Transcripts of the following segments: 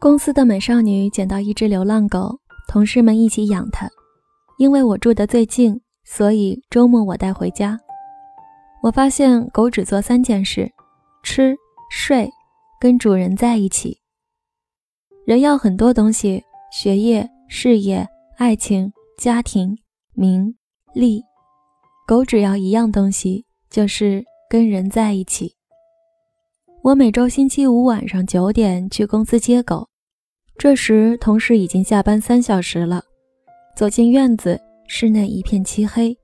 公司的美少女捡到一只流浪狗，同事们一起养它。因为我住得最近，所以周末我带回家。我发现狗只做三件事：吃、睡，跟主人在一起。人要很多东西：学业、事业、爱情、家庭、名利。狗只要一样东西，就是跟人在一起。我每周星期五晚上九点去公司接狗。这时，同事已经下班三小时了。走进院子，室内一片漆黑，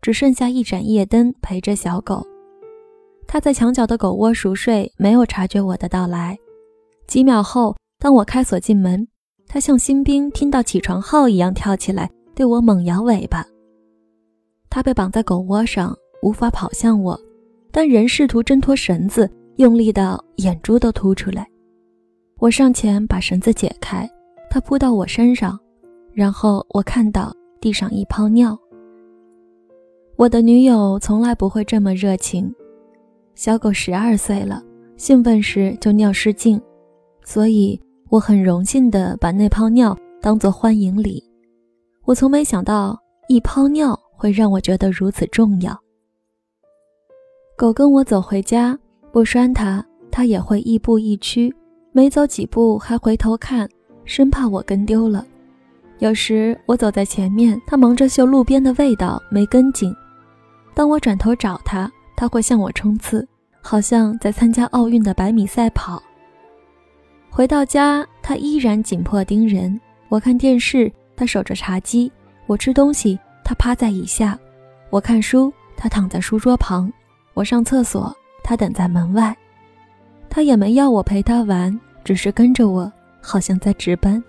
只剩下一盏夜灯陪着小狗。它在墙角的狗窝熟睡，没有察觉我的到来。几秒后，当我开锁进门，它像新兵听到起床号一样跳起来，对我猛摇尾巴。它被绑在狗窝上，无法跑向我，但仍试图挣脱绳子，用力到眼珠都凸出来。我上前把绳子解开，它扑到我身上，然后我看到地上一泡尿。我的女友从来不会这么热情。小狗十二岁了，兴奋时就尿失禁，所以我很荣幸地把那泡尿当作欢迎礼。我从没想到一泡尿会让我觉得如此重要。狗跟我走回家，不拴它，它也会亦步亦趋。没走几步，还回头看，生怕我跟丢了。有时我走在前面，它忙着嗅路边的味道，没跟紧。当我转头找它，它会向我冲刺，好像在参加奥运的百米赛跑。回到家，它依然紧迫盯人。我看电视，它守着茶几；我吃东西，它趴在椅下；我看书，它躺在书桌旁；我上厕所，他等在门外。他也没要我陪他玩。只是跟着我，好像在值班。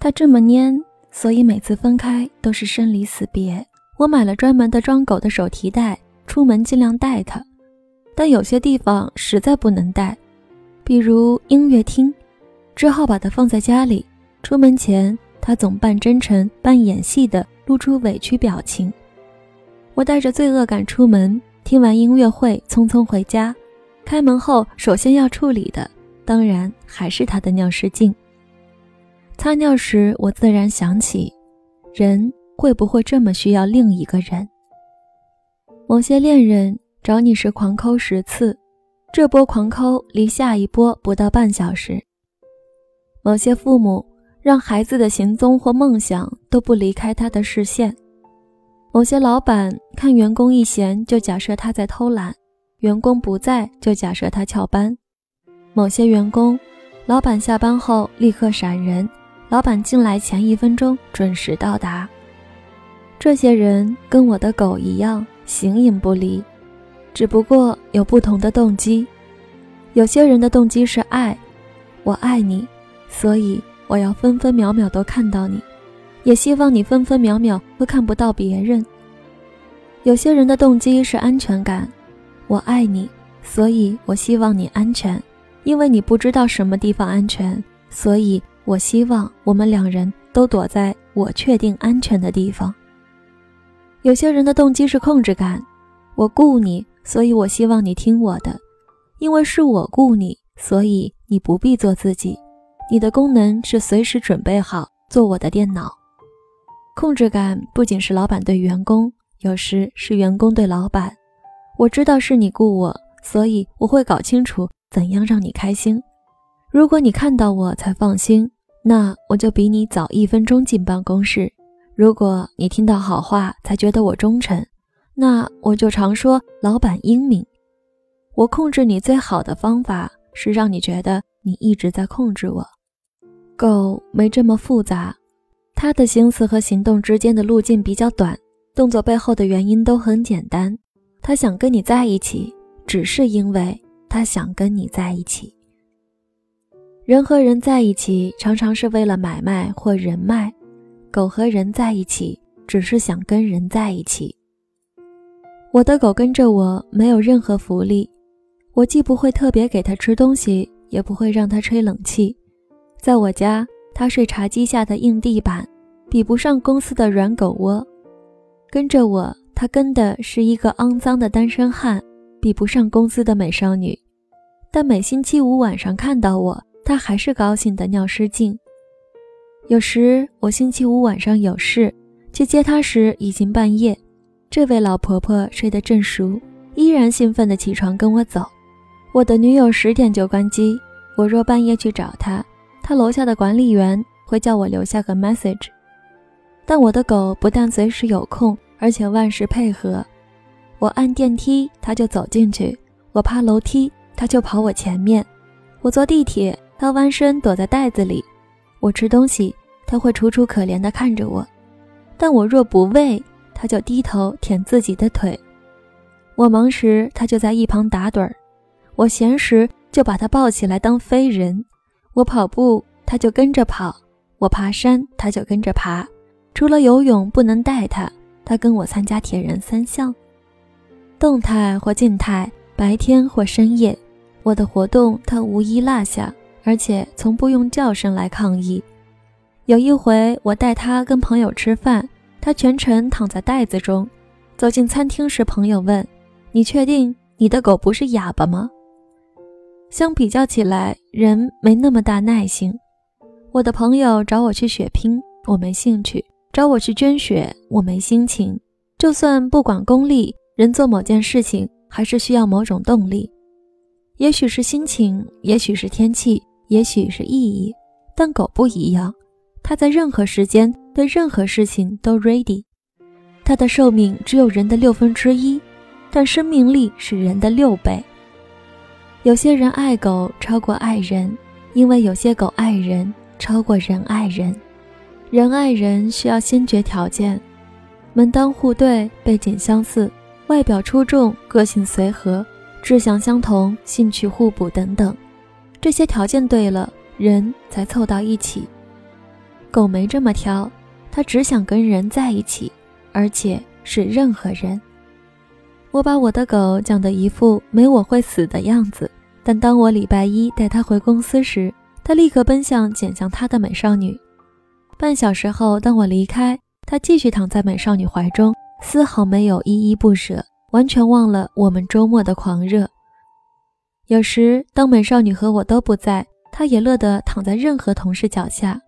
他这么蔫，所以每次分开都是生离死别。我买了专门的装狗的手提袋，出门尽量带它。但有些地方实在不能带，比如音乐厅，只好把它放在家里。出门前，他总半真诚半演戏的露出委屈表情。我带着罪恶感出门，听完音乐会，匆匆回家。开门后，首先要处理的。当然还是他的尿失禁。擦尿时，我自然想起，人会不会这么需要另一个人？某些恋人找你时狂抠十次，这波狂抠离下一波不到半小时。某些父母让孩子的行踪或梦想都不离开他的视线。某些老板看员工一闲就假设他在偷懒，员工不在就假设他翘班。某些员工，老板下班后立刻闪人，老板进来前一分钟准时到达。这些人跟我的狗一样形影不离，只不过有不同的动机。有些人的动机是爱，我爱你，所以我要分分秒秒都看到你，也希望你分分秒秒都看不到别人。有些人的动机是安全感，我爱你，所以我希望你安全。因为你不知道什么地方安全，所以我希望我们两人都躲在我确定安全的地方。有些人的动机是控制感，我顾你，所以我希望你听我的。因为是我顾你，所以你不必做自己。你的功能是随时准备好做我的电脑。控制感不仅是老板对员工，有时是员工对老板。我知道是你雇我，所以我会搞清楚。怎样让你开心？如果你看到我才放心，那我就比你早一分钟进办公室；如果你听到好话才觉得我忠诚，那我就常说老板英明。我控制你最好的方法是让你觉得你一直在控制我。狗没这么复杂，他的心思和行动之间的路径比较短，动作背后的原因都很简单。他想跟你在一起，只是因为。他想跟你在一起。人和人在一起，常常是为了买卖或人脉；狗和人在一起，只是想跟人在一起。我的狗跟着我，没有任何福利。我既不会特别给它吃东西，也不会让它吹冷气。在我家，他睡茶几下的硬地板，比不上公司的软狗窝。跟着我，他跟的是一个肮脏的单身汉。比不上公司的美少女，但每星期五晚上看到我，他还是高兴的尿失禁。有时我星期五晚上有事，去接他时已经半夜，这位老婆婆睡得正熟，依然兴奋地起床跟我走。我的女友十点就关机，我若半夜去找她，他楼下的管理员会叫我留下个 message。但我的狗不但随时有空，而且万事配合。我按电梯，它就走进去；我爬楼梯，它就跑我前面；我坐地铁，它弯身躲在袋子里。我吃东西，它会楚楚可怜地看着我；但我若不喂，它就低头舔自己的腿。我忙时，它就在一旁打盹儿；我闲时，就把它抱起来当飞人。我跑步，它就跟着跑；我爬山，它就跟着爬。除了游泳不能带它，它跟我参加铁人三项。动态或静态，白天或深夜，我的活动它无一落下。而且从不用叫声来抗议。有一回，我带他跟朋友吃饭，他全程躺在袋子中。走进餐厅时，朋友问：“你确定你的狗不是哑巴吗？”相比较起来，人没那么大耐性。我的朋友找我去血拼，我没兴趣；找我去捐血，我没心情。就算不管功利，人做某件事情还是需要某种动力，也许是心情，也许是天气。也许是意义，但狗不一样，它在任何时间对任何事情都 ready。它的寿命只有人的六分之一，但生命力是人的六倍。有些人爱狗超过爱人，因为有些狗爱人超过人爱人。人爱人需要先决条件：门当户对、背景相似、外表出众、个性随和、志向相同、兴趣互补等等。这些条件对了，人才凑到一起。狗没这么挑，它只想跟人在一起，而且是任何人。我把我的狗讲得一副没我会死的样子，但当我礼拜一带它回公司时，它立刻奔向捡向它的美少女。半小时后，当我离开，它继续躺在美少女怀中，丝毫没有依依不舍，完全忘了我们周末的狂热。有时，当美少女和我都不在，她也乐得躺在任何同事脚下。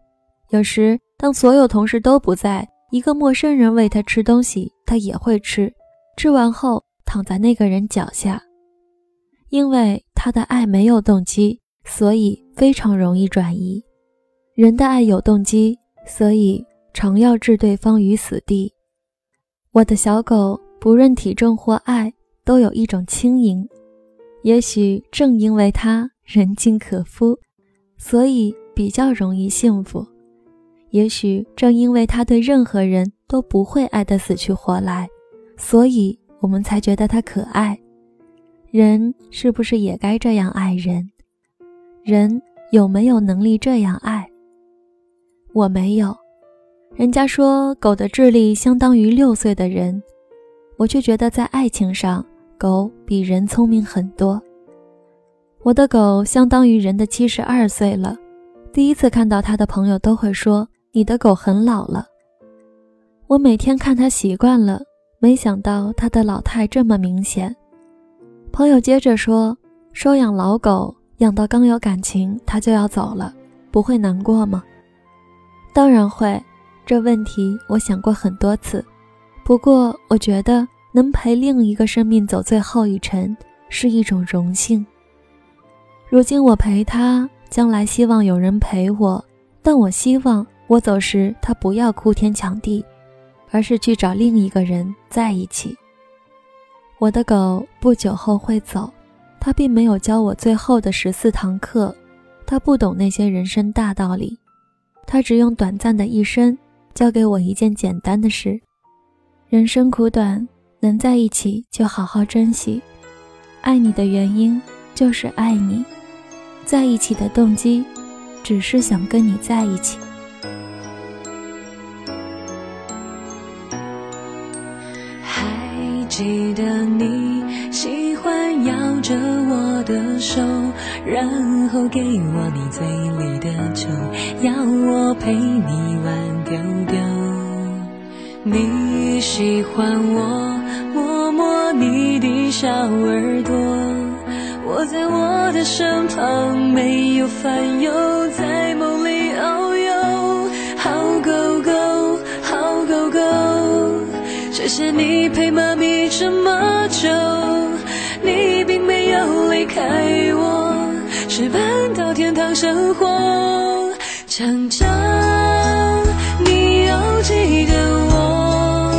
有时，当所有同事都不在，一个陌生人喂她吃东西，她也会吃。吃完后，躺在那个人脚下。因为他的爱没有动机，所以非常容易转移。人的爱有动机，所以常要置对方于死地。我的小狗，不论体重或爱，都有一种轻盈。也许正因为他人尽可夫，所以比较容易幸福。也许正因为它对任何人都不会爱得死去活来，所以我们才觉得它可爱。人是不是也该这样爱人？人有没有能力这样爱？我没有。人家说狗的智力相当于六岁的人，我却觉得在爱情上。狗比人聪明很多。我的狗相当于人的七十二岁了。第一次看到它的朋友都会说：“你的狗很老了。”我每天看它习惯了，没想到它的老态这么明显。朋友接着说：“收养老狗，养到刚有感情，它就要走了，不会难过吗？”当然会。这问题我想过很多次。不过我觉得。能陪另一个生命走最后一程是一种荣幸。如今我陪他，将来希望有人陪我，但我希望我走时他不要哭天抢地，而是去找另一个人在一起。我的狗不久后会走，它并没有教我最后的十四堂课，它不懂那些人生大道理，它只用短暂的一生教给我一件简单的事：人生苦短。能在一起就好好珍惜，爱你的原因就是爱你，在一起的动机只是想跟你在一起。记得你喜欢摇着我的手，然后给我你嘴里的酒，要我陪你玩丢丢。你喜欢我。摸摸你的小耳朵，我在我的身旁，没有烦忧，在梦里谢谢你陪妈咪这么久，你并没有离开我，是搬到天堂生活。强强，你要记得我，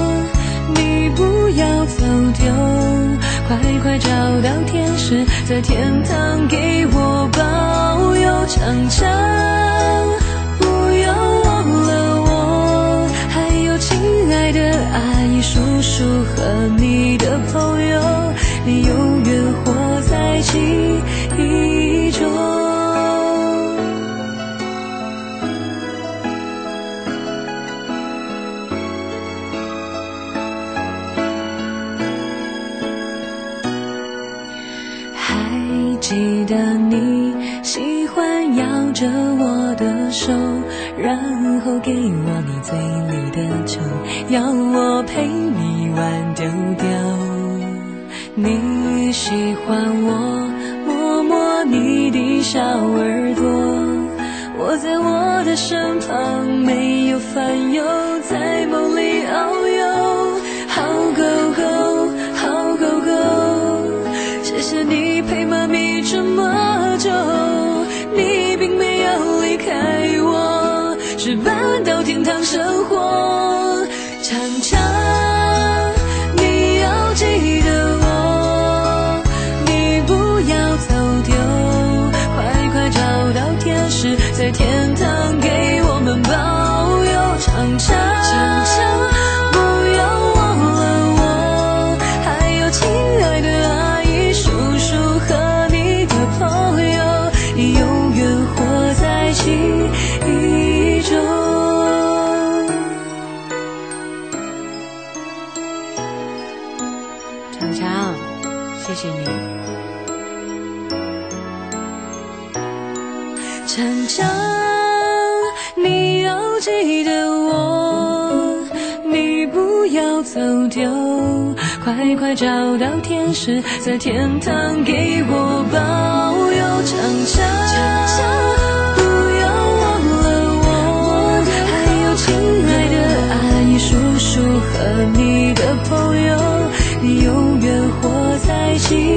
你不要走丢，快快找到天使，在天堂给我保佑。强强，叔叔和你的朋友，你永远活在记忆中。着我的手，然后给我你嘴里的酒，要我陪你玩丢丢。你喜欢我摸摸你的小耳朵，我在我的身旁，没有烦忧，在梦里遨游。好狗狗，好狗狗。谢谢你陪妈咪这么，开我，是搬到天堂生活。常常，你要记得我，你不要走丢，快快找到天使，在天堂给我们保佑。常常，强强，你要记得我，你不要走丢，快快找到天使，在天堂给我保佑。强强，不要忘了我，还有亲爱的阿姨、叔叔和你的朋友，你永远活在记忆。